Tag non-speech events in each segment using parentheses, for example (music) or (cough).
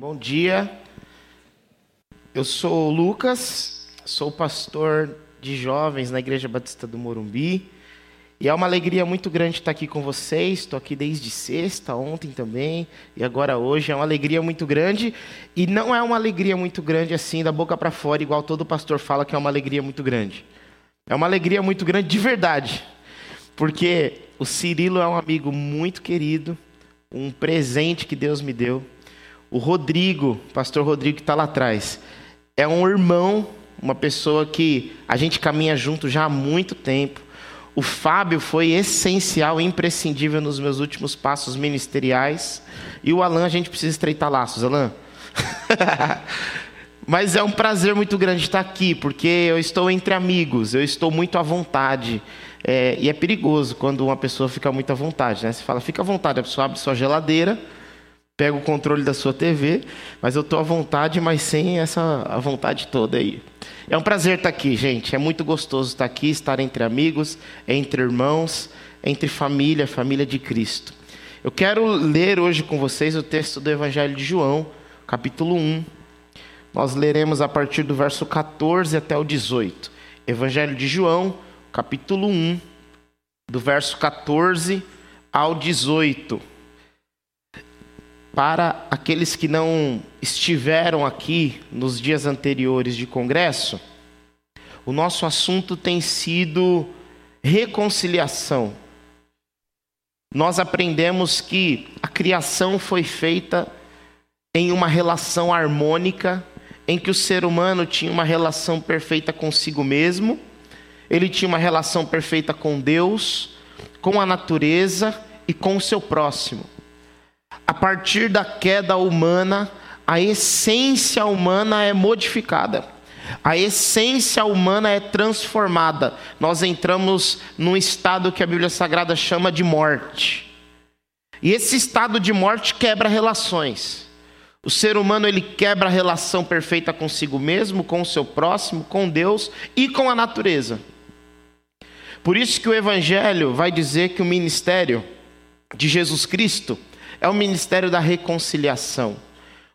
Bom dia. Eu sou o Lucas, sou pastor de jovens na Igreja Batista do Morumbi. E é uma alegria muito grande estar aqui com vocês. Estou aqui desde sexta, ontem também, e agora hoje. É uma alegria muito grande. E não é uma alegria muito grande assim, da boca para fora, igual todo pastor fala que é uma alegria muito grande. É uma alegria muito grande de verdade. Porque o Cirilo é um amigo muito querido, um presente que Deus me deu. O Rodrigo, pastor Rodrigo que está lá atrás, é um irmão, uma pessoa que a gente caminha junto já há muito tempo. O Fábio foi essencial, imprescindível nos meus últimos passos ministeriais. E o Alan, a gente precisa estreitar laços, Alan. (laughs) Mas é um prazer muito grande estar aqui, porque eu estou entre amigos, eu estou muito à vontade. É, e é perigoso quando uma pessoa fica muito à vontade, né? Você fala, fica à vontade, a pessoa abre sua geladeira, pega o controle da sua TV, mas eu estou à vontade, mas sem essa a vontade toda aí. É um prazer estar aqui, gente. É muito gostoso estar aqui, estar entre amigos, entre irmãos, entre família, família de Cristo. Eu quero ler hoje com vocês o texto do Evangelho de João, capítulo 1. Nós leremos a partir do verso 14 até o 18. Evangelho de João, capítulo 1, do verso 14 ao 18 para aqueles que não estiveram aqui nos dias anteriores de congresso, o nosso assunto tem sido reconciliação. Nós aprendemos que a criação foi feita em uma relação harmônica, em que o ser humano tinha uma relação perfeita consigo mesmo, ele tinha uma relação perfeita com Deus, com a natureza e com o seu próximo a partir da queda humana, a essência humana é modificada. A essência humana é transformada. Nós entramos num estado que a Bíblia Sagrada chama de morte. E esse estado de morte quebra relações. O ser humano ele quebra a relação perfeita consigo mesmo, com o seu próximo, com Deus e com a natureza. Por isso que o evangelho vai dizer que o ministério de Jesus Cristo é o ministério da reconciliação.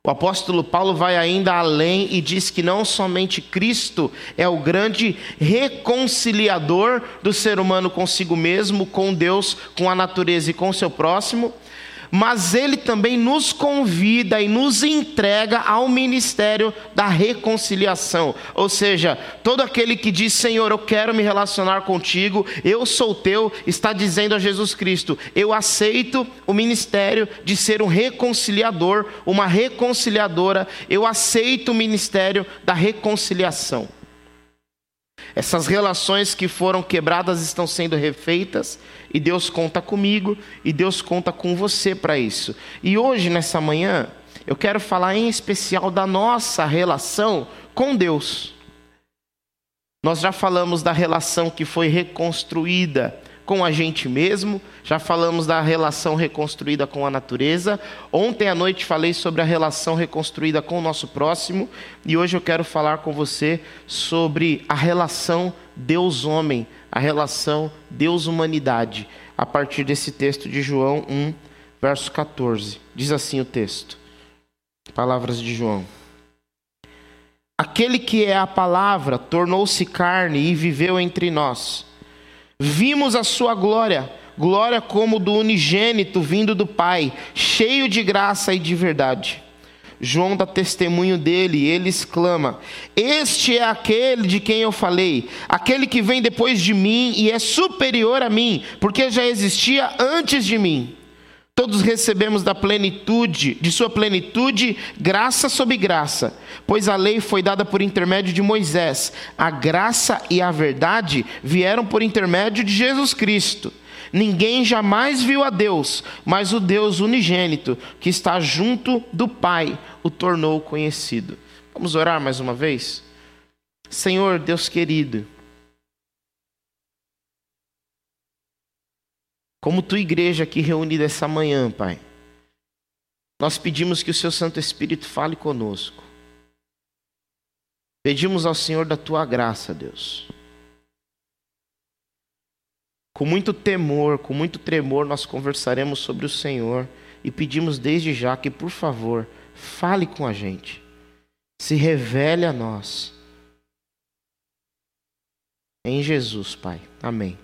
O apóstolo Paulo vai ainda além e diz que não somente Cristo é o grande reconciliador do ser humano consigo mesmo, com Deus, com a natureza e com o seu próximo, mas ele também nos convida e nos entrega ao ministério da reconciliação. Ou seja, todo aquele que diz: Senhor, eu quero me relacionar contigo, eu sou teu, está dizendo a Jesus Cristo: eu aceito o ministério de ser um reconciliador, uma reconciliadora, eu aceito o ministério da reconciliação. Essas relações que foram quebradas estão sendo refeitas e Deus conta comigo e Deus conta com você para isso. E hoje, nessa manhã, eu quero falar em especial da nossa relação com Deus. Nós já falamos da relação que foi reconstruída com a gente mesmo, já falamos da relação reconstruída com a natureza. Ontem à noite falei sobre a relação reconstruída com o nosso próximo, e hoje eu quero falar com você sobre a relação Deus-homem, a relação Deus-humanidade, a partir desse texto de João 1, verso 14. Diz assim o texto. Palavras de João. Aquele que é a palavra tornou-se carne e viveu entre nós. Vimos a sua glória, glória como do unigênito vindo do Pai, cheio de graça e de verdade. João dá testemunho dele e ele exclama: Este é aquele de quem eu falei, aquele que vem depois de mim e é superior a mim, porque já existia antes de mim. Todos recebemos da plenitude, de sua plenitude, graça sobre graça, pois a lei foi dada por intermédio de Moisés, a graça e a verdade vieram por intermédio de Jesus Cristo. Ninguém jamais viu a Deus, mas o Deus unigênito, que está junto do Pai, o tornou conhecido. Vamos orar mais uma vez? Senhor, Deus querido, Como tua igreja aqui reunida essa manhã, Pai, nós pedimos que o Seu Santo Espírito fale conosco. Pedimos ao Senhor da tua graça, Deus. Com muito temor, com muito tremor, nós conversaremos sobre o Senhor e pedimos desde já que, por favor, fale com a gente. Se revele a nós. Em Jesus, Pai. Amém.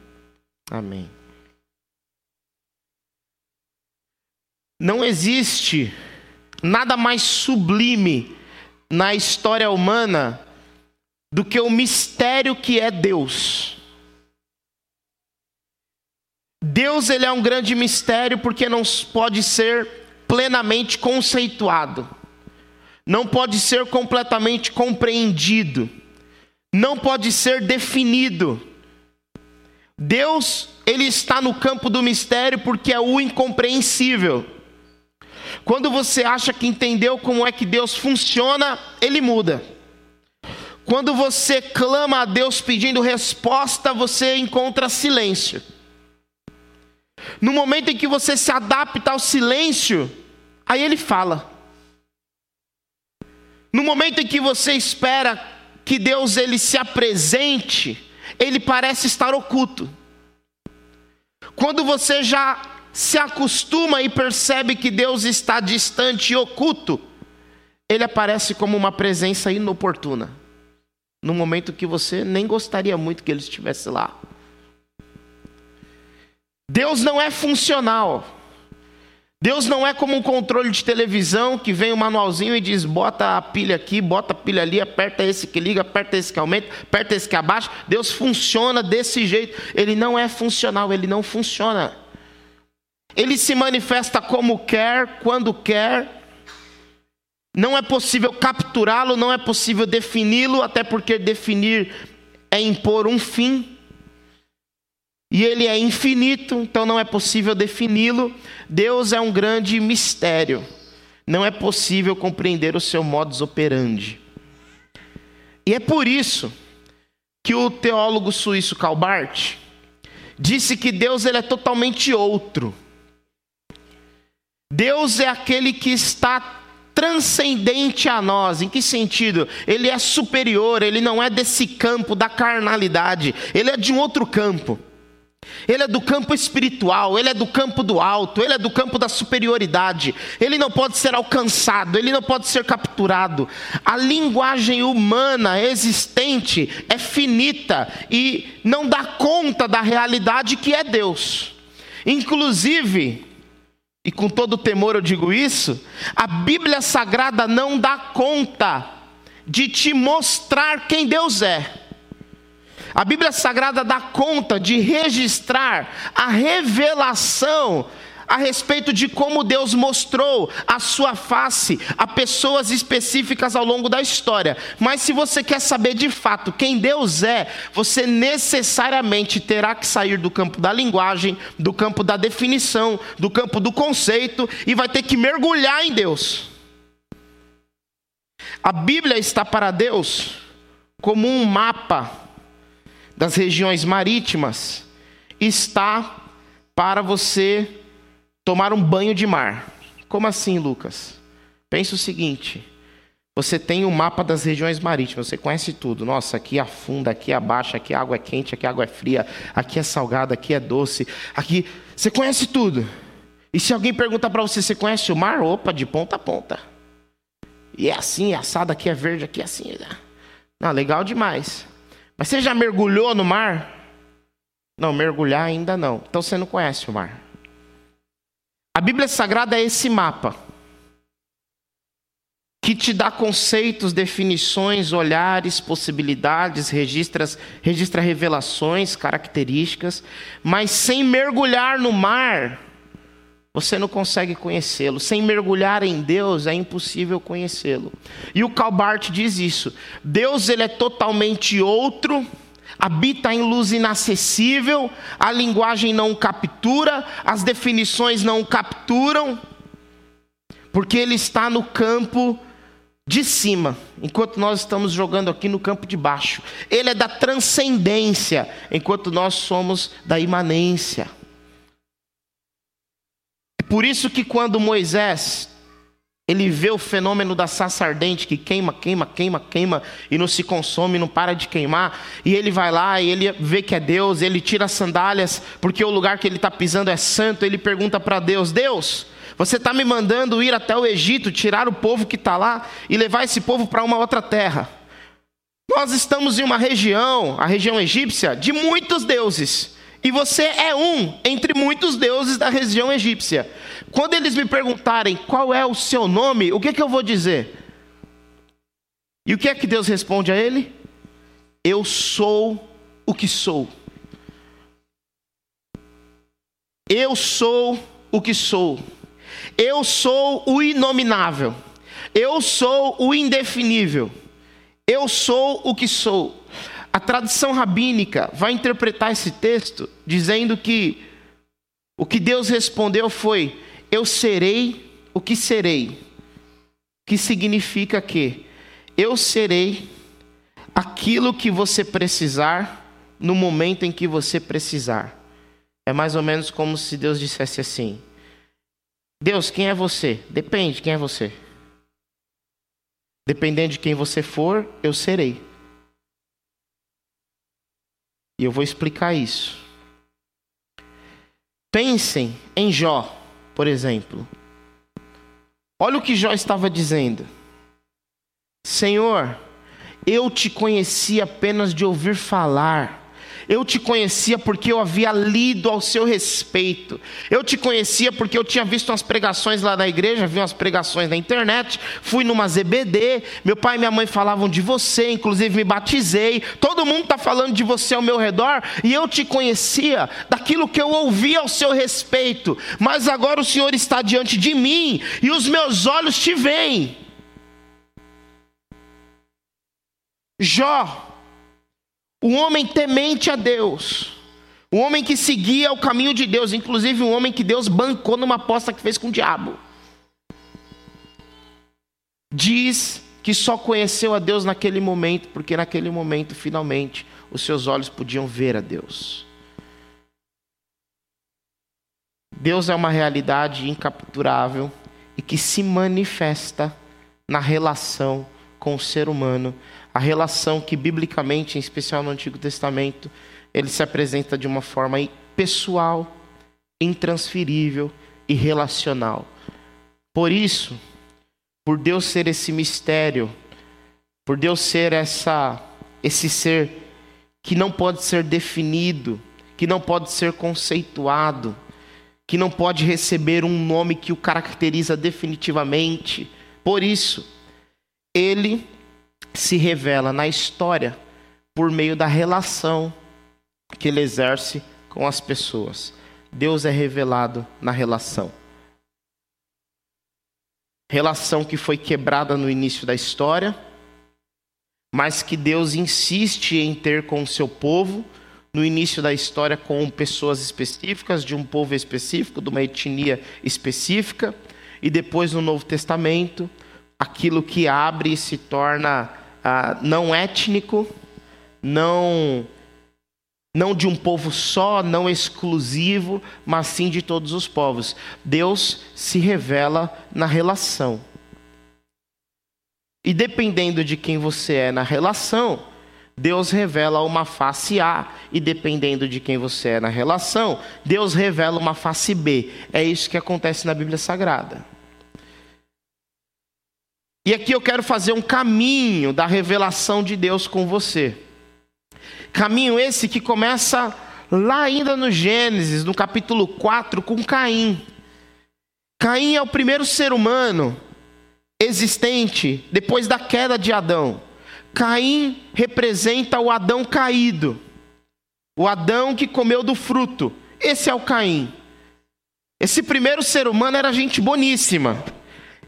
Amém. Não existe nada mais sublime na história humana do que o mistério que é Deus. Deus ele é um grande mistério porque não pode ser plenamente conceituado. Não pode ser completamente compreendido. Não pode ser definido. Deus, ele está no campo do mistério porque é o incompreensível. Quando você acha que entendeu como é que Deus funciona, ele muda. Quando você clama a Deus pedindo resposta, você encontra silêncio. No momento em que você se adapta ao silêncio, aí ele fala. No momento em que você espera que Deus ele se apresente, ele parece estar oculto. Quando você já se acostuma e percebe que Deus está distante e oculto, ele aparece como uma presença inoportuna. No momento que você nem gostaria muito que ele estivesse lá. Deus não é funcional. Deus não é como um controle de televisão que vem um manualzinho e diz: bota a pilha aqui, bota a pilha ali, aperta esse que liga, aperta esse que aumenta, aperta esse que abaixa. Deus funciona desse jeito. Ele não é funcional, ele não funciona. Ele se manifesta como quer, quando quer. Não é possível capturá-lo, não é possível defini-lo, até porque definir é impor um fim. E ele é infinito, então não é possível defini-lo. Deus é um grande mistério. Não é possível compreender o seu modus operandi. E é por isso que o teólogo suíço Karl Barth disse que Deus ele é totalmente outro. Deus é aquele que está transcendente a nós. Em que sentido? Ele é superior, ele não é desse campo da carnalidade, ele é de um outro campo. Ele é do campo espiritual, ele é do campo do alto, ele é do campo da superioridade. Ele não pode ser alcançado, ele não pode ser capturado. A linguagem humana existente é finita e não dá conta da realidade que é Deus. Inclusive, e com todo temor eu digo isso, a Bíblia Sagrada não dá conta de te mostrar quem Deus é. A Bíblia Sagrada dá conta de registrar a revelação a respeito de como Deus mostrou a sua face a pessoas específicas ao longo da história. Mas se você quer saber de fato quem Deus é, você necessariamente terá que sair do campo da linguagem, do campo da definição, do campo do conceito e vai ter que mergulhar em Deus. A Bíblia está para Deus como um mapa das regiões marítimas está para você tomar um banho de mar. Como assim, Lucas? Pensa o seguinte: você tem o um mapa das regiões marítimas, você conhece tudo. Nossa, aqui afunda, aqui abaixa, aqui a água é quente, aqui a água é fria, aqui é salgada, aqui é doce, aqui. Você conhece tudo. E se alguém perguntar para você, você conhece o mar? Opa, de ponta a ponta. E é assim, é assado, aqui é verde, aqui é assim. Não, legal demais. Mas você já mergulhou no mar? Não, mergulhar ainda não. Então você não conhece o mar. A Bíblia Sagrada é esse mapa que te dá conceitos, definições, olhares, possibilidades, registra, registra revelações, características, mas sem mergulhar no mar, você não consegue conhecê-lo. Sem mergulhar em Deus é impossível conhecê-lo. E o Calbart diz isso. Deus ele é totalmente outro, habita em luz inacessível, a linguagem não o captura, as definições não o capturam, porque ele está no campo de cima, enquanto nós estamos jogando aqui no campo de baixo. Ele é da transcendência, enquanto nós somos da imanência. Por isso que quando Moisés ele vê o fenômeno da saça ardente que queima, queima, queima, queima e não se consome, não para de queimar. E ele vai lá e ele vê que é Deus, ele tira as sandálias porque o lugar que ele está pisando é santo. Ele pergunta para Deus: Deus, Você está me mandando ir até o Egito, tirar o povo que está lá e levar esse povo para uma outra terra. Nós estamos em uma região, a região egípcia, de muitos deuses. E você é um entre muitos deuses da região egípcia. Quando eles me perguntarem qual é o seu nome, o que, que eu vou dizer? E o que é que Deus responde a ele? Eu sou o que sou. Eu sou o que sou. Eu sou o inominável. Eu sou o indefinível. Eu sou o que sou. A tradição rabínica vai interpretar esse texto dizendo que o que Deus respondeu foi: Eu serei o que serei. Que significa que eu serei aquilo que você precisar no momento em que você precisar. É mais ou menos como se Deus dissesse assim: Deus, quem é você? Depende, quem é você? Dependendo de quem você for, eu serei. E eu vou explicar isso. Pensem em Jó, por exemplo. Olha o que Jó estava dizendo. Senhor, eu te conheci apenas de ouvir falar eu te conhecia porque eu havia lido ao seu respeito. Eu te conhecia porque eu tinha visto umas pregações lá na igreja, vi umas pregações na internet, fui numa ZBD, meu pai e minha mãe falavam de você, inclusive me batizei. Todo mundo está falando de você ao meu redor e eu te conhecia daquilo que eu ouvia ao seu respeito. Mas agora o Senhor está diante de mim e os meus olhos te veem. Jó um homem temente a Deus. Um homem que seguia o caminho de Deus, inclusive um homem que Deus bancou numa aposta que fez com o diabo. Diz que só conheceu a Deus naquele momento, porque naquele momento, finalmente, os seus olhos podiam ver a Deus. Deus é uma realidade incapturável e que se manifesta na relação com o ser humano a relação que biblicamente, em especial no Antigo Testamento, ele se apresenta de uma forma pessoal, intransferível e relacional. Por isso, por Deus ser esse mistério, por Deus ser essa esse ser que não pode ser definido, que não pode ser conceituado, que não pode receber um nome que o caracteriza definitivamente. Por isso, ele se revela na história por meio da relação que ele exerce com as pessoas. Deus é revelado na relação. Relação que foi quebrada no início da história, mas que Deus insiste em ter com o seu povo no início da história com pessoas específicas, de um povo específico, de uma etnia específica, e depois no Novo Testamento, aquilo que abre e se torna ah, não étnico, não não de um povo só, não exclusivo, mas sim de todos os povos. Deus se revela na relação. E dependendo de quem você é na relação, Deus revela uma face A, e dependendo de quem você é na relação, Deus revela uma face B. É isso que acontece na Bíblia Sagrada. E aqui eu quero fazer um caminho da revelação de Deus com você. Caminho esse que começa lá ainda no Gênesis, no capítulo 4, com Caim. Caim é o primeiro ser humano existente depois da queda de Adão. Caim representa o Adão caído, o Adão que comeu do fruto. Esse é o Caim. Esse primeiro ser humano era gente boníssima.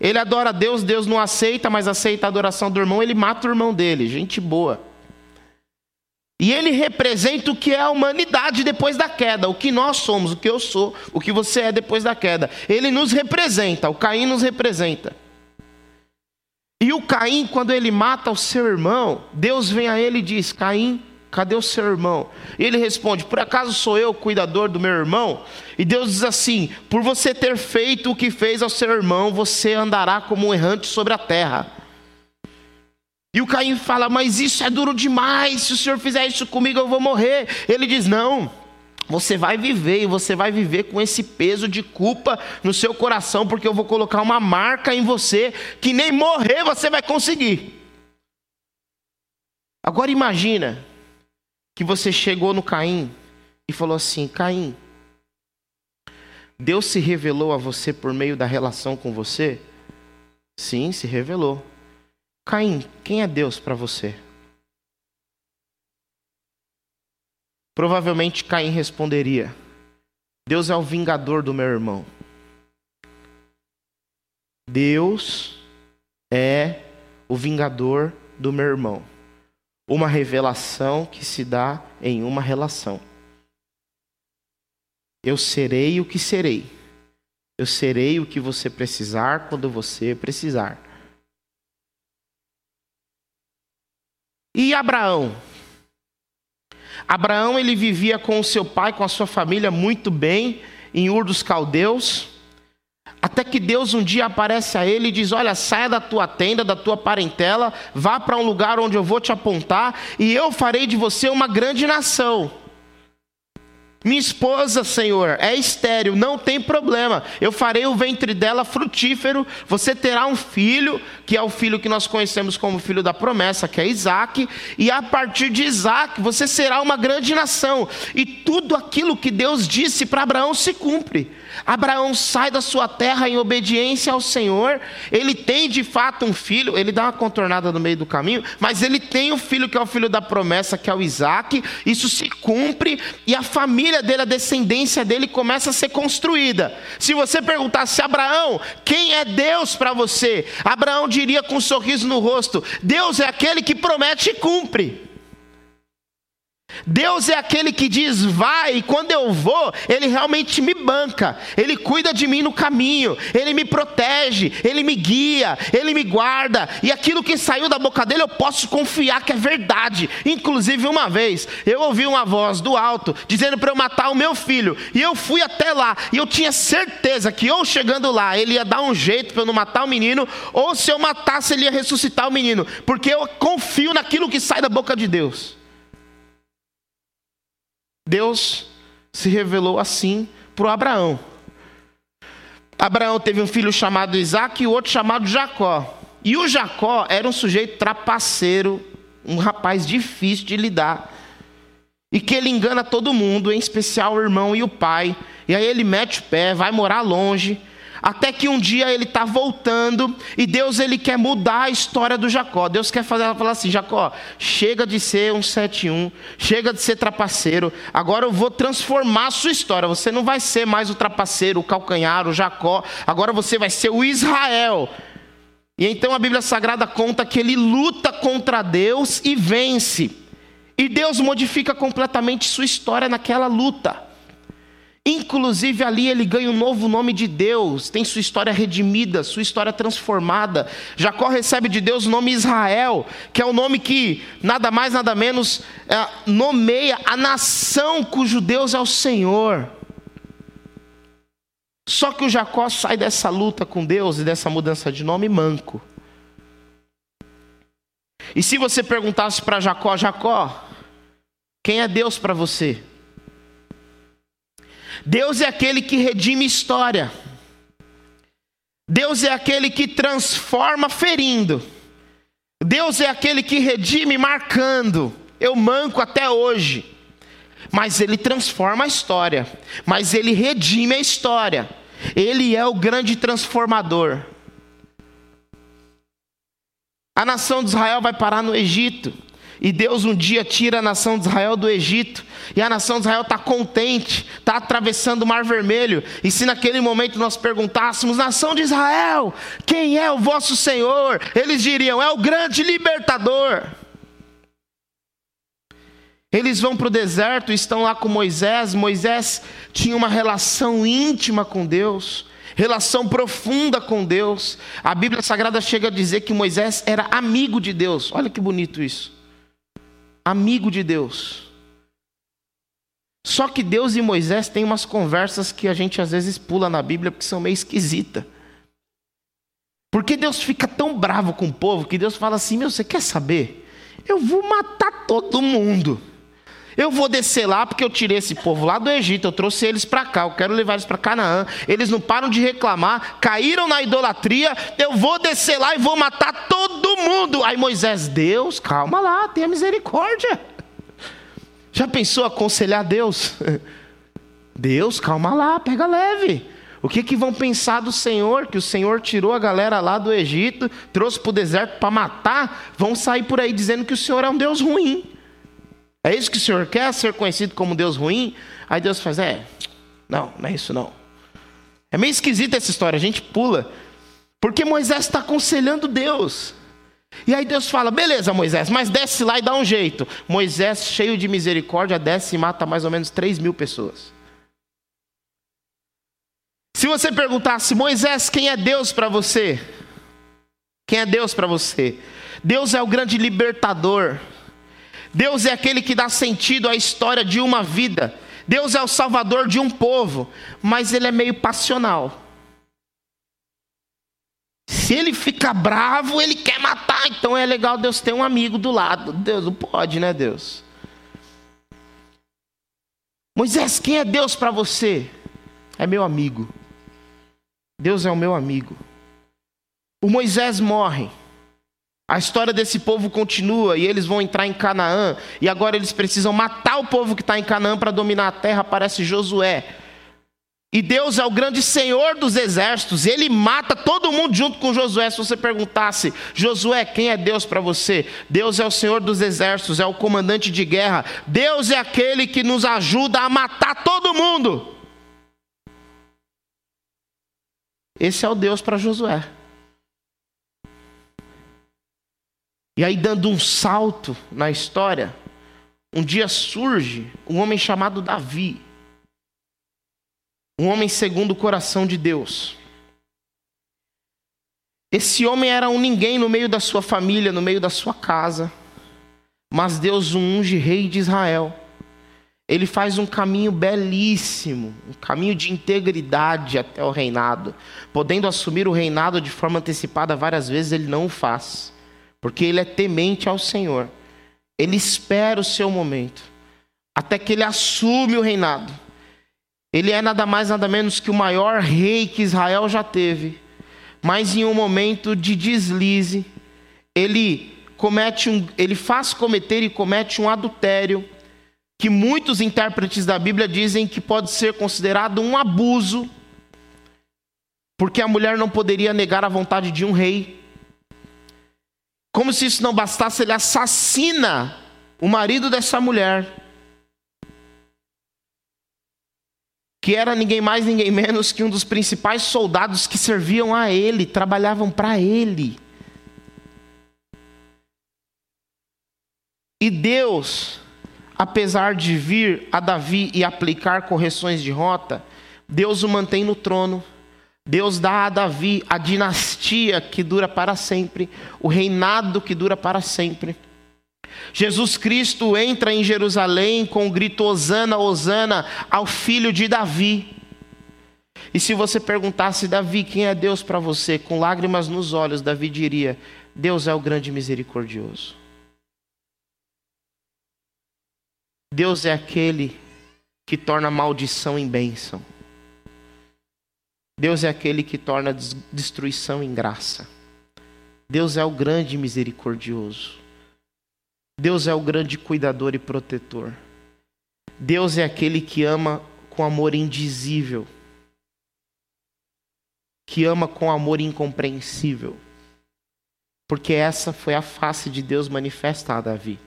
Ele adora Deus, Deus não aceita, mas aceita a adoração do irmão, ele mata o irmão dele, gente boa. E ele representa o que é a humanidade depois da queda, o que nós somos, o que eu sou, o que você é depois da queda. Ele nos representa, o Caim nos representa. E o Caim, quando ele mata o seu irmão, Deus vem a ele e diz: Caim, Cadê o seu irmão? E ele responde: Por acaso sou eu o cuidador do meu irmão? E Deus diz assim: Por você ter feito o que fez ao seu irmão, você andará como um errante sobre a terra. E o Caim fala: Mas isso é duro demais. Se o senhor fizer isso comigo, eu vou morrer. Ele diz: Não. você vai viver e você vai viver com esse peso de culpa no seu coração, porque eu vou colocar uma marca em você que nem morrer você vai conseguir. Agora imagina que você chegou no Caim e falou assim: Caim, Deus se revelou a você por meio da relação com você? Sim, se revelou. Caim, quem é Deus para você? Provavelmente Caim responderia: Deus é o vingador do meu irmão. Deus é o vingador do meu irmão. Uma revelação que se dá em uma relação. Eu serei o que serei. Eu serei o que você precisar quando você precisar. E Abraão? Abraão ele vivia com o seu pai, com a sua família muito bem em Ur dos Caldeus. Até que Deus um dia aparece a ele e diz: Olha, saia da tua tenda, da tua parentela, vá para um lugar onde eu vou te apontar, e eu farei de você uma grande nação. Minha esposa, Senhor, é estéril, não tem problema. Eu farei o ventre dela frutífero. Você terá um filho, que é o filho que nós conhecemos como filho da promessa, que é Isaac. E a partir de Isaac, você será uma grande nação. E tudo aquilo que Deus disse para Abraão se cumpre. Abraão sai da sua terra em obediência ao Senhor. Ele tem de fato um filho. Ele dá uma contornada no meio do caminho, mas ele tem um filho que é o filho da promessa, que é o Isaac. Isso se cumpre e a família dele, a descendência dele começa a ser construída. Se você perguntasse Abraão, quem é Deus para você? Abraão diria com um sorriso no rosto: Deus é aquele que promete e cumpre. Deus é aquele que diz vai, e quando eu vou, Ele realmente me banca, Ele cuida de mim no caminho, Ele me protege, Ele me guia, Ele me guarda, e aquilo que saiu da boca dele eu posso confiar que é verdade. Inclusive, uma vez eu ouvi uma voz do alto dizendo para eu matar o meu filho, e eu fui até lá, e eu tinha certeza que ou chegando lá ele ia dar um jeito para eu não matar o menino, ou se eu matasse ele ia ressuscitar o menino, porque eu confio naquilo que sai da boca de Deus. Deus se revelou assim para Abraão. Abraão teve um filho chamado Isaac e outro chamado Jacó. E o Jacó era um sujeito trapaceiro, um rapaz difícil de lidar. E que ele engana todo mundo, em especial o irmão e o pai. E aí ele mete o pé, vai morar longe. Até que um dia ele está voltando e Deus ele quer mudar a história do Jacó. Deus quer fazer ela falar assim: Jacó, chega de ser um 71, chega de ser trapaceiro. Agora eu vou transformar a sua história. Você não vai ser mais o trapaceiro, o calcanhar, o Jacó. Agora você vai ser o Israel. E então a Bíblia Sagrada conta que ele luta contra Deus e vence. E Deus modifica completamente sua história naquela luta. Inclusive ali ele ganha um novo nome de Deus, tem sua história redimida, sua história transformada. Jacó recebe de Deus o nome Israel, que é o nome que nada mais nada menos é, nomeia a nação cujo Deus é o Senhor. Só que o Jacó sai dessa luta com Deus e dessa mudança de nome manco. E se você perguntasse para Jacó, Jacó, quem é Deus para você? Deus é aquele que redime história. Deus é aquele que transforma ferindo. Deus é aquele que redime marcando. Eu manco até hoje. Mas ele transforma a história. Mas ele redime a história. Ele é o grande transformador. A nação de Israel vai parar no Egito. E Deus um dia tira a nação de Israel do Egito, e a nação de Israel está contente, está atravessando o Mar Vermelho. E se naquele momento nós perguntássemos, nação de Israel, quem é o vosso Senhor? Eles diriam, é o grande libertador. Eles vão para o deserto estão lá com Moisés. Moisés tinha uma relação íntima com Deus, relação profunda com Deus. A Bíblia Sagrada chega a dizer que Moisés era amigo de Deus. Olha que bonito isso amigo de Deus. Só que Deus e Moisés têm umas conversas que a gente às vezes pula na Bíblia porque são meio esquisita. Porque Deus fica tão bravo com o povo que Deus fala assim: Meu, você quer saber? Eu vou matar todo mundo. Eu vou descer lá porque eu tirei esse povo lá do Egito, eu trouxe eles para cá, eu quero levar eles para Canaã. Eles não param de reclamar, caíram na idolatria. Eu vou descer lá e vou matar todo mundo. Aí Moisés, Deus, calma lá, tenha misericórdia. (laughs) Já pensou aconselhar Deus? (laughs) Deus, calma lá, pega leve. O que, que vão pensar do Senhor? Que o Senhor tirou a galera lá do Egito, trouxe para o deserto para matar? Vão sair por aí dizendo que o Senhor é um Deus ruim. É isso que o Senhor quer, ser conhecido como Deus ruim? Aí Deus faz, é, não, não é isso não. É meio esquisita essa história, a gente pula. Porque Moisés está aconselhando Deus. E aí Deus fala: beleza, Moisés, mas desce lá e dá um jeito. Moisés, cheio de misericórdia, desce e mata mais ou menos 3 mil pessoas. Se você perguntasse, Moisés, quem é Deus para você? Quem é Deus para você? Deus é o grande libertador. Deus é aquele que dá sentido à história de uma vida. Deus é o salvador de um povo, mas ele é meio passional. Se ele fica bravo, ele quer matar. Então é legal Deus ter um amigo do lado. Deus não pode, né, Deus? Moisés, quem é Deus para você? É meu amigo. Deus é o meu amigo. O Moisés morre. A história desse povo continua e eles vão entrar em Canaã. E agora eles precisam matar o povo que está em Canaã para dominar a terra. Aparece Josué. E Deus é o grande Senhor dos exércitos, ele mata todo mundo junto com Josué. Se você perguntasse, Josué, quem é Deus para você? Deus é o Senhor dos exércitos, é o comandante de guerra. Deus é aquele que nos ajuda a matar todo mundo. Esse é o Deus para Josué. E aí, dando um salto na história, um dia surge um homem chamado Davi um homem segundo o coração de Deus. Esse homem era um ninguém no meio da sua família, no meio da sua casa, mas Deus o unge rei de Israel. Ele faz um caminho belíssimo, um caminho de integridade até o reinado. Podendo assumir o reinado de forma antecipada várias vezes, ele não o faz, porque ele é temente ao Senhor. Ele espera o seu momento, até que ele assume o reinado. Ele é nada mais, nada menos que o maior rei que Israel já teve. Mas em um momento de deslize, ele comete um, ele faz cometer e comete um adultério que muitos intérpretes da Bíblia dizem que pode ser considerado um abuso, porque a mulher não poderia negar a vontade de um rei. Como se isso não bastasse, ele assassina o marido dessa mulher. Que era ninguém mais, ninguém menos que um dos principais soldados que serviam a ele, trabalhavam para ele. E Deus, apesar de vir a Davi e aplicar correções de rota, Deus o mantém no trono. Deus dá a Davi a dinastia que dura para sempre, o reinado que dura para sempre. Jesus Cristo entra em Jerusalém com o grito Osana, Osana ao filho de Davi. E se você perguntasse, Davi, quem é Deus para você? Com lágrimas nos olhos, Davi diria: Deus é o grande misericordioso. Deus é aquele que torna maldição em bênção. Deus é aquele que torna destruição em graça. Deus é o grande misericordioso. Deus é o grande cuidador e protetor. Deus é aquele que ama com amor indizível, que ama com amor incompreensível. Porque essa foi a face de Deus manifesta a Davi.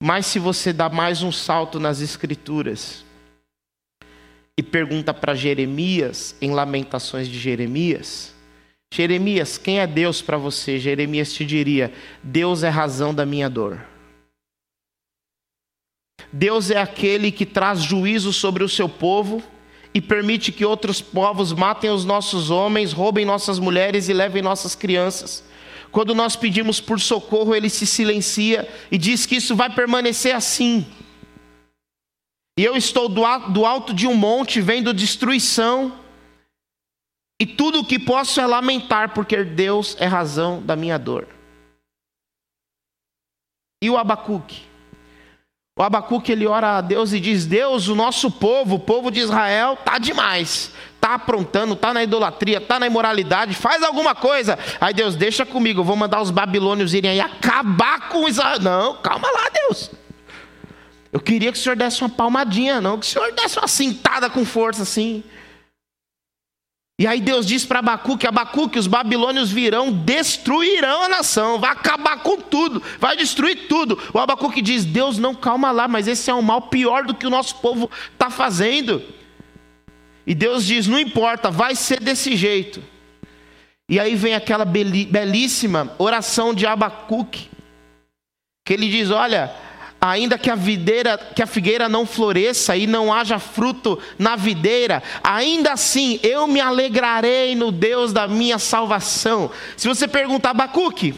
Mas se você dá mais um salto nas Escrituras e pergunta para Jeremias, em Lamentações de Jeremias, Jeremias, quem é Deus para você? Jeremias te diria: Deus é razão da minha dor. Deus é aquele que traz juízo sobre o seu povo e permite que outros povos matem os nossos homens, roubem nossas mulheres e levem nossas crianças. Quando nós pedimos por socorro, ele se silencia e diz que isso vai permanecer assim. E eu estou do alto de um monte vendo destruição e tudo o que posso é lamentar, porque Deus é razão da minha dor. E o Abacuque? O Abacuque ele ora a Deus e diz: Deus, o nosso povo, o povo de Israel, tá demais, tá aprontando, tá na idolatria, tá na imoralidade, faz alguma coisa. Aí Deus, deixa comigo, eu vou mandar os babilônios irem aí acabar com Israel. Não, calma lá, Deus. Eu queria que o Senhor desse uma palmadinha, não, que o Senhor desse uma cintada com força assim. E aí Deus diz para Abacuque, Abacuque, os babilônios virão, destruirão a nação, vai acabar com tudo, vai destruir tudo. O Abacuque diz, Deus não calma lá, mas esse é um mal pior do que o nosso povo está fazendo. E Deus diz, não importa, vai ser desse jeito. E aí vem aquela belíssima oração de Abacuque, que ele diz, olha, ainda que a videira, que a figueira não floresça e não haja fruto na videira, ainda assim eu me alegrarei no Deus da minha salvação. Se você perguntar Abacuque,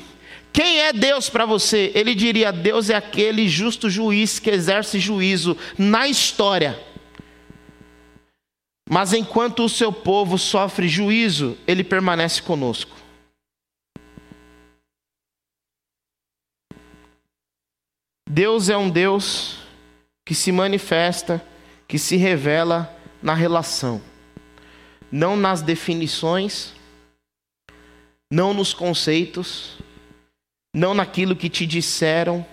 quem é Deus para você? Ele diria: Deus é aquele justo juiz que exerce juízo na história. Mas enquanto o seu povo sofre juízo, ele permanece conosco. Deus é um Deus que se manifesta, que se revela na relação, não nas definições, não nos conceitos, não naquilo que te disseram,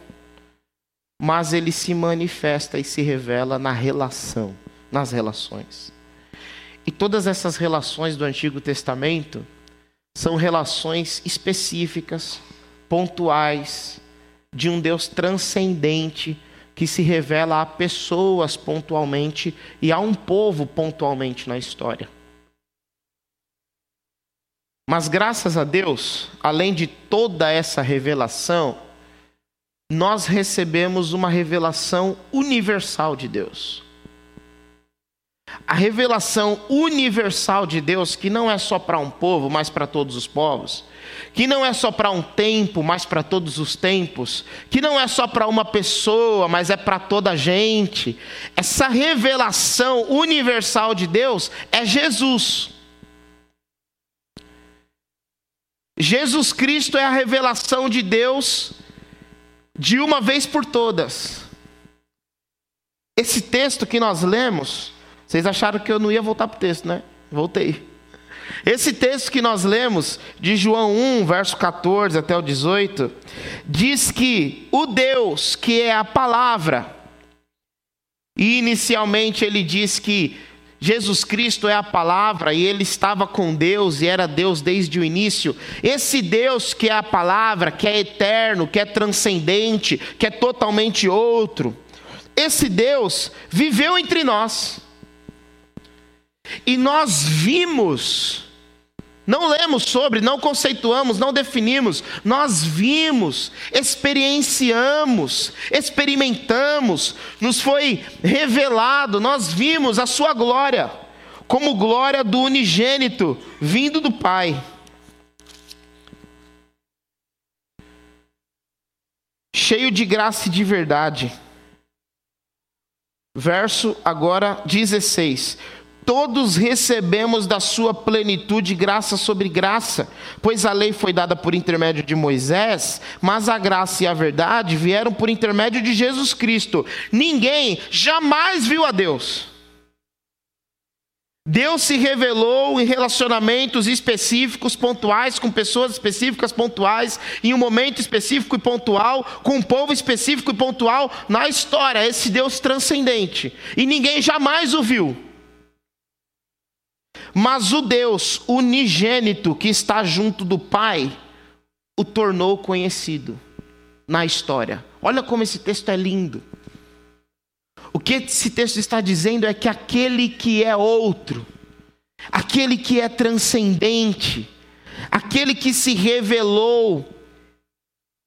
mas ele se manifesta e se revela na relação, nas relações. E todas essas relações do Antigo Testamento são relações específicas, pontuais, de um Deus transcendente que se revela a pessoas pontualmente e a um povo pontualmente na história. Mas graças a Deus, além de toda essa revelação, nós recebemos uma revelação universal de Deus. A revelação universal de Deus, que não é só para um povo, mas para todos os povos, que não é só para um tempo, mas para todos os tempos, que não é só para uma pessoa, mas é para toda a gente. Essa revelação universal de Deus é Jesus. Jesus Cristo é a revelação de Deus de uma vez por todas. Esse texto que nós lemos, vocês acharam que eu não ia voltar para o texto, né? Voltei. Esse texto que nós lemos, de João 1, verso 14 até o 18, diz que o Deus, que é a palavra, e inicialmente ele diz que Jesus Cristo é a palavra e ele estava com Deus e era Deus desde o início. Esse Deus que é a palavra, que é eterno, que é transcendente, que é totalmente outro, esse Deus viveu entre nós. E nós vimos, não lemos sobre, não conceituamos, não definimos, nós vimos, experienciamos, experimentamos, nos foi revelado, nós vimos a Sua glória, como glória do unigênito, vindo do Pai. Cheio de graça e de verdade. Verso agora 16 todos recebemos da sua plenitude graça sobre graça, pois a lei foi dada por intermédio de Moisés, mas a graça e a verdade vieram por intermédio de Jesus Cristo. Ninguém jamais viu a Deus. Deus se revelou em relacionamentos específicos, pontuais, com pessoas específicas, pontuais, em um momento específico e pontual, com um povo específico e pontual na história, esse Deus transcendente. E ninguém jamais o viu. Mas o Deus unigênito que está junto do Pai o tornou conhecido na história. Olha como esse texto é lindo. O que esse texto está dizendo é que aquele que é outro, aquele que é transcendente, aquele que se revelou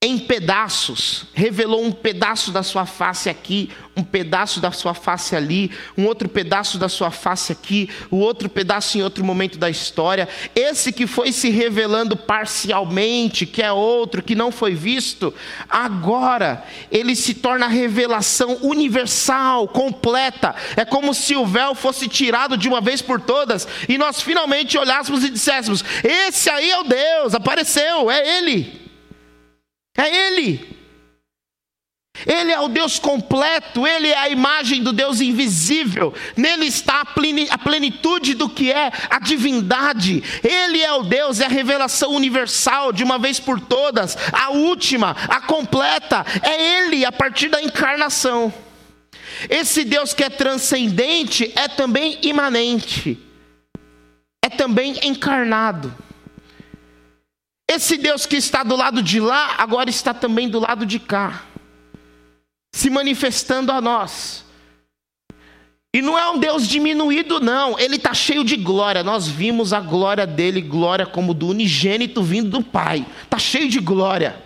em pedaços, revelou um pedaço da sua face aqui, um pedaço da sua face ali, um outro pedaço da sua face aqui, o outro pedaço em outro momento da história. Esse que foi se revelando parcialmente, que é outro, que não foi visto, agora ele se torna a revelação universal, completa. É como se o véu fosse tirado de uma vez por todas e nós finalmente olhássemos e disséssemos: Esse aí é o Deus, apareceu, é Ele. É Ele. Ele é o Deus completo, ele é a imagem do Deus invisível, nele está a plenitude do que é a divindade. Ele é o Deus, é a revelação universal, de uma vez por todas, a última, a completa. É ele a partir da encarnação. Esse Deus que é transcendente é também imanente, é também encarnado. Esse Deus que está do lado de lá, agora está também do lado de cá se manifestando a nós. E não é um Deus diminuído, não. Ele está cheio de glória. Nós vimos a glória dele, glória como do unigênito vindo do Pai. Está cheio de glória.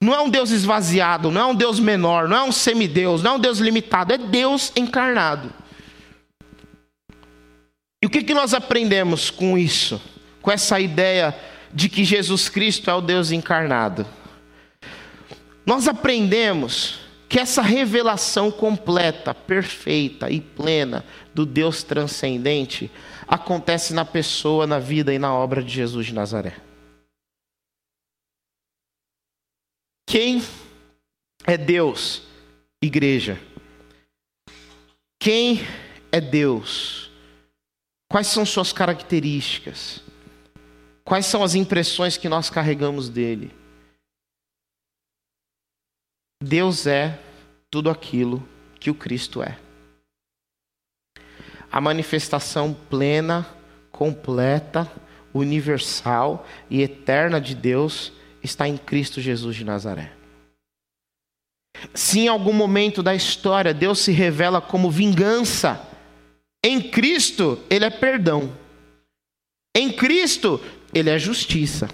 Não é um Deus esvaziado, não é um Deus menor, não é um semideus, não é um Deus limitado, é Deus encarnado. E o que, que nós aprendemos com isso? Com essa ideia de que Jesus Cristo é o Deus encarnado? Nós aprendemos que essa revelação completa, perfeita e plena do Deus transcendente acontece na pessoa, na vida e na obra de Jesus de Nazaré. Quem é Deus? Igreja. Quem é Deus? Quais são suas características? Quais são as impressões que nós carregamos dele? Deus é tudo aquilo que o Cristo é. A manifestação plena, completa, universal e eterna de Deus está em Cristo Jesus de Nazaré. Se em algum momento da história Deus se revela como vingança, em Cristo Ele é perdão. Em Cristo Ele é justiça.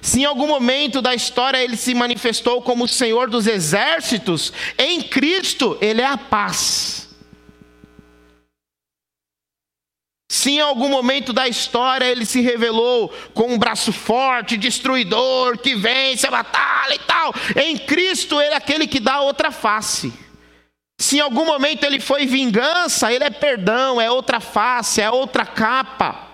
Se em algum momento da história ele se manifestou como o Senhor dos exércitos, em Cristo ele é a paz. Se em algum momento da história ele se revelou com um braço forte, destruidor, que vence a batalha e tal, em Cristo ele é aquele que dá outra face. Se em algum momento ele foi vingança, ele é perdão, é outra face, é outra capa.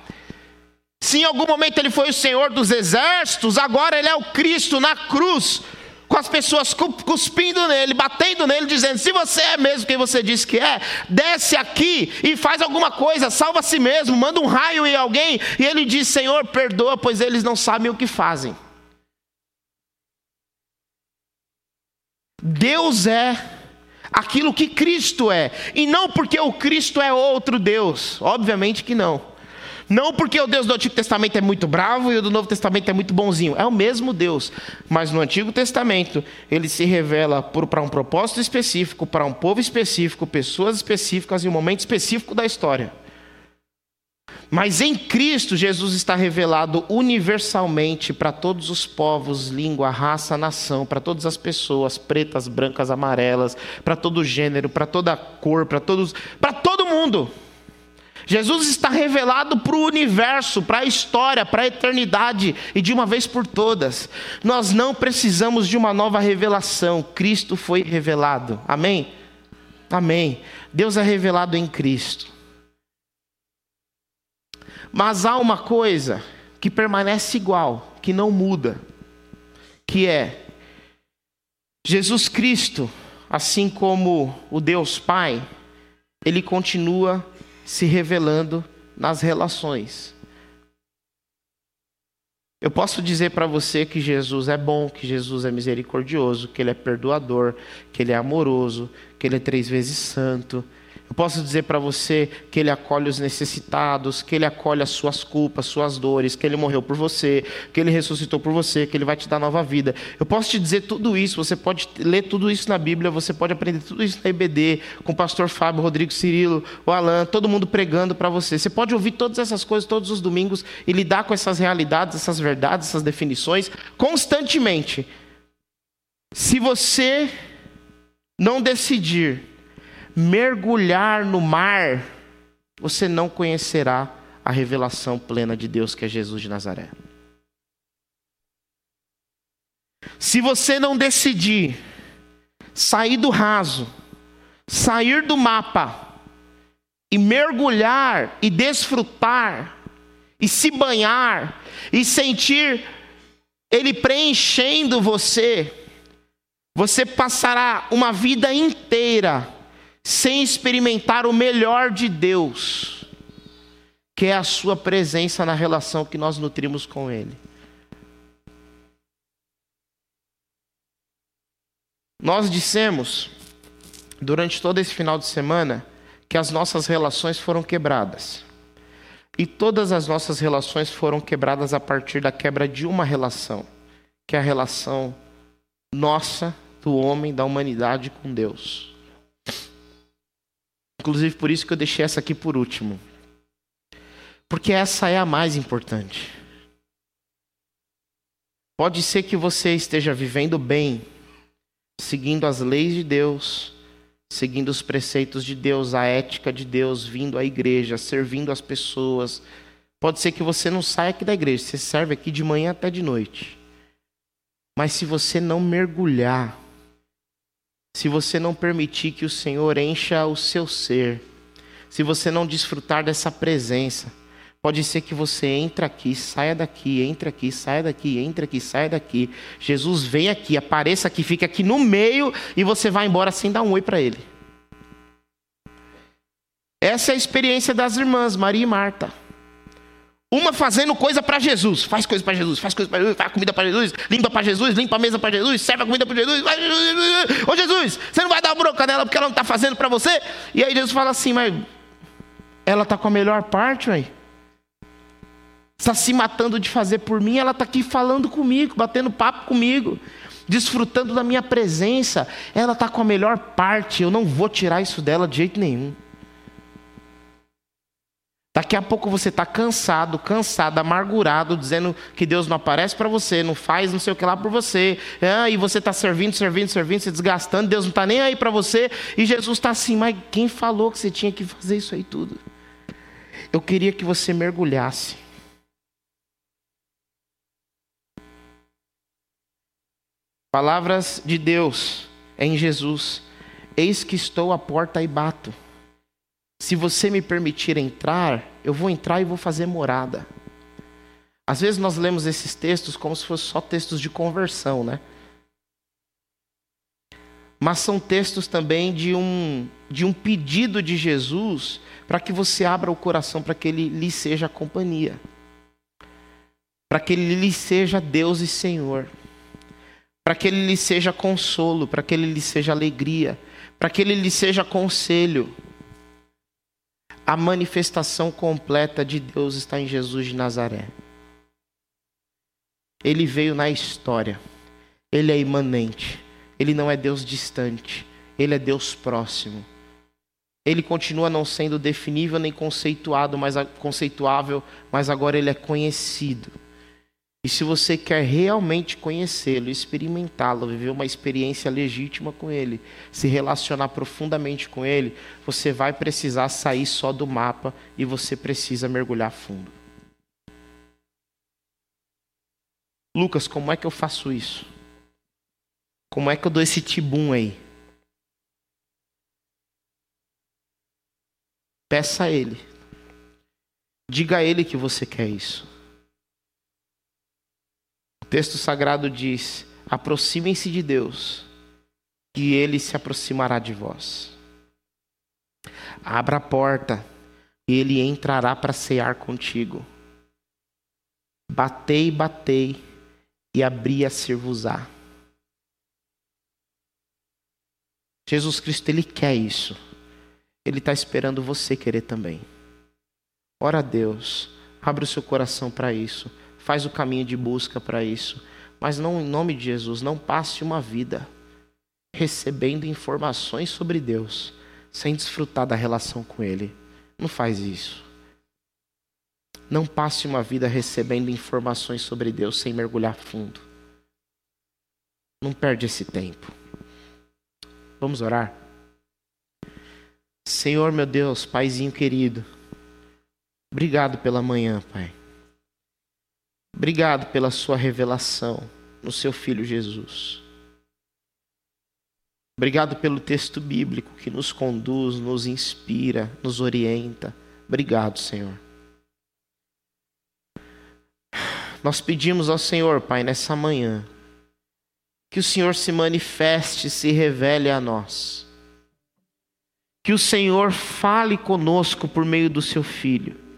Se em algum momento ele foi o Senhor dos exércitos, agora ele é o Cristo na cruz, com as pessoas cuspindo nele, batendo nele, dizendo: se você é mesmo quem você diz que é, desce aqui e faz alguma coisa, salva a si mesmo, manda um raio em alguém. E ele diz: Senhor, perdoa, pois eles não sabem o que fazem. Deus é aquilo que Cristo é, e não porque o Cristo é outro Deus, obviamente que não. Não porque o Deus do Antigo Testamento é muito bravo e o do Novo Testamento é muito bonzinho. É o mesmo Deus. Mas no Antigo Testamento, ele se revela para um propósito específico, para um povo específico, pessoas específicas e um momento específico da história. Mas em Cristo, Jesus está revelado universalmente para todos os povos, língua, raça, nação, para todas as pessoas, pretas, brancas, amarelas, para todo gênero, para toda cor, para todos, para todo mundo. Jesus está revelado para o universo, para a história, para a eternidade e de uma vez por todas. Nós não precisamos de uma nova revelação, Cristo foi revelado. Amém? Amém. Deus é revelado em Cristo. Mas há uma coisa que permanece igual, que não muda, que é Jesus Cristo, assim como o Deus Pai, ele continua se revelando nas relações. Eu posso dizer para você que Jesus é bom, que Jesus é misericordioso, que Ele é perdoador, que Ele é amoroso, que Ele é três vezes santo, eu posso dizer para você que Ele acolhe os necessitados, que Ele acolhe as suas culpas, suas dores, que Ele morreu por você, que Ele ressuscitou por você, que Ele vai te dar nova vida. Eu posso te dizer tudo isso, você pode ler tudo isso na Bíblia, você pode aprender tudo isso na IBD, com o pastor Fábio, Rodrigo Cirilo, o Alan, todo mundo pregando para você. Você pode ouvir todas essas coisas todos os domingos e lidar com essas realidades, essas verdades, essas definições constantemente. Se você não decidir mergulhar no mar, você não conhecerá a revelação plena de Deus que é Jesus de Nazaré. Se você não decidir sair do raso, sair do mapa e mergulhar e desfrutar e se banhar e sentir ele preenchendo você, Você passará uma vida inteira sem experimentar o melhor de Deus, que é a Sua presença na relação que nós nutrimos com Ele. Nós dissemos, durante todo esse final de semana, que as nossas relações foram quebradas. E todas as nossas relações foram quebradas a partir da quebra de uma relação, que é a relação nossa, do homem, da humanidade com Deus. Inclusive por isso que eu deixei essa aqui por último. Porque essa é a mais importante. Pode ser que você esteja vivendo bem, seguindo as leis de Deus, seguindo os preceitos de Deus, a ética de Deus, vindo à igreja, servindo as pessoas. Pode ser que você não saia aqui da igreja, você serve aqui de manhã até de noite. Mas se você não mergulhar, se você não permitir que o Senhor encha o seu ser, se você não desfrutar dessa presença, Pode ser que você entre aqui, saia daqui, entre aqui, saia daqui, entre aqui, saia daqui. Jesus vem aqui, apareça aqui, fica aqui no meio e você vai embora sem dar um oi para ele. Essa é a experiência das irmãs Maria e Marta. Uma fazendo coisa para Jesus, faz coisa para Jesus, faz coisa para Jesus, faz comida para Jesus, limpa para Jesus, limpa a mesa para Jesus, serve a comida para Jesus. Vai, Ô Jesus, você não vai dar bronca nela porque ela não está fazendo para você? E aí Jesus fala assim, mas ela está com a melhor parte, aí está se matando de fazer por mim, ela está aqui falando comigo, batendo papo comigo, desfrutando da minha presença. Ela está com a melhor parte, eu não vou tirar isso dela de jeito nenhum. Daqui a pouco você está cansado, cansado, amargurado, dizendo que Deus não aparece para você, não faz não sei o que lá por você, ah, e você está servindo, servindo, servindo, se desgastando, Deus não está nem aí para você, e Jesus está assim, mas quem falou que você tinha que fazer isso aí tudo? Eu queria que você mergulhasse Palavras de Deus em Jesus. Eis que estou à porta e bato. Se você me permitir entrar, eu vou entrar e vou fazer morada. Às vezes nós lemos esses textos como se fossem só textos de conversão, né? Mas são textos também de um, de um pedido de Jesus para que você abra o coração para que ele lhe seja companhia. Para que ele lhe seja Deus e Senhor para que ele lhe seja consolo, para que ele lhe seja alegria, para que ele lhe seja conselho. A manifestação completa de Deus está em Jesus de Nazaré. Ele veio na história, ele é imanente, ele não é Deus distante, ele é Deus próximo. Ele continua não sendo definível nem conceituado, mas conceituável, mas agora ele é conhecido. E se você quer realmente conhecê-lo, experimentá-lo, viver uma experiência legítima com ele, se relacionar profundamente com ele, você vai precisar sair só do mapa e você precisa mergulhar fundo. Lucas, como é que eu faço isso? Como é que eu dou esse tibum aí? Peça a ele. Diga a ele que você quer isso texto sagrado diz: aproximem-se de Deus, e ele se aproximará de vós. Abra a porta, e ele entrará para cear contigo. Batei, batei, e abri a ser-vos-á. Jesus Cristo, Ele quer isso. Ele está esperando você querer também. Ora a Deus, abre o seu coração para isso faz o caminho de busca para isso. Mas não em nome de Jesus, não passe uma vida recebendo informações sobre Deus sem desfrutar da relação com Ele. Não faz isso. Não passe uma vida recebendo informações sobre Deus sem mergulhar fundo. Não perde esse tempo. Vamos orar? Senhor meu Deus, Paizinho querido, obrigado pela manhã, Pai. Obrigado pela sua revelação no seu filho Jesus. Obrigado pelo texto bíblico que nos conduz, nos inspira, nos orienta. Obrigado, Senhor. Nós pedimos ao Senhor, Pai, nessa manhã, que o Senhor se manifeste, se revele a nós. Que o Senhor fale conosco por meio do seu Filho.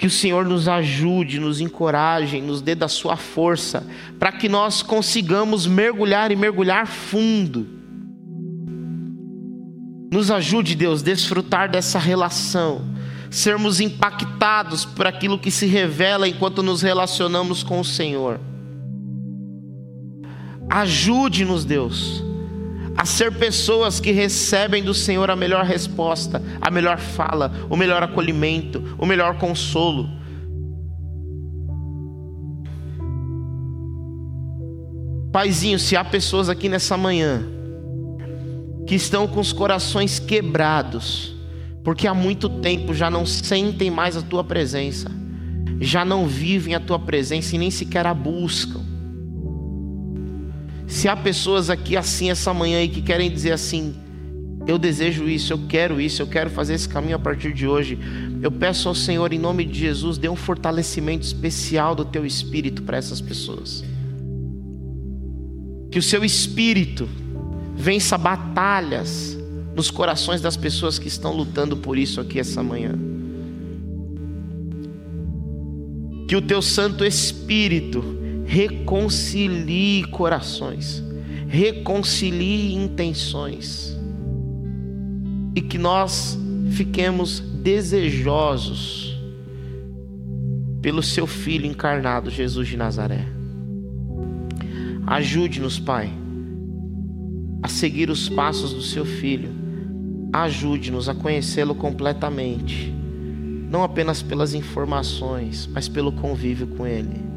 Que o Senhor nos ajude, nos encoraje, nos dê da sua força, para que nós consigamos mergulhar e mergulhar fundo. Nos ajude, Deus, desfrutar dessa relação, sermos impactados por aquilo que se revela enquanto nos relacionamos com o Senhor. Ajude-nos, Deus, a ser pessoas que recebem do Senhor a melhor resposta, a melhor fala, o melhor acolhimento, o melhor consolo. Paizinho, se há pessoas aqui nessa manhã que estão com os corações quebrados, porque há muito tempo já não sentem mais a tua presença, já não vivem a tua presença e nem sequer a buscam. Se há pessoas aqui assim essa manhã e que querem dizer assim, eu desejo isso, eu quero isso, eu quero fazer esse caminho a partir de hoje. Eu peço ao Senhor, em nome de Jesus, dê um fortalecimento especial do teu espírito para essas pessoas. Que o seu espírito vença batalhas nos corações das pessoas que estão lutando por isso aqui essa manhã. Que o teu Santo Espírito reconcilie corações, reconcilie intenções, e que nós fiquemos desejosos pelo seu Filho encarnado, Jesus de Nazaré. Ajude-nos, Pai, a seguir os passos do seu Filho. Ajude-nos a conhecê-lo completamente, não apenas pelas informações, mas pelo convívio com Ele.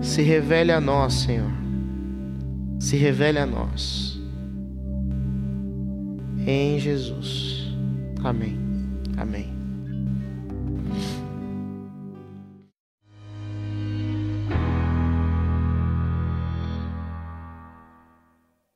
Se revele a nós, Senhor. Se revele a nós. Em Jesus. Amém. Amém.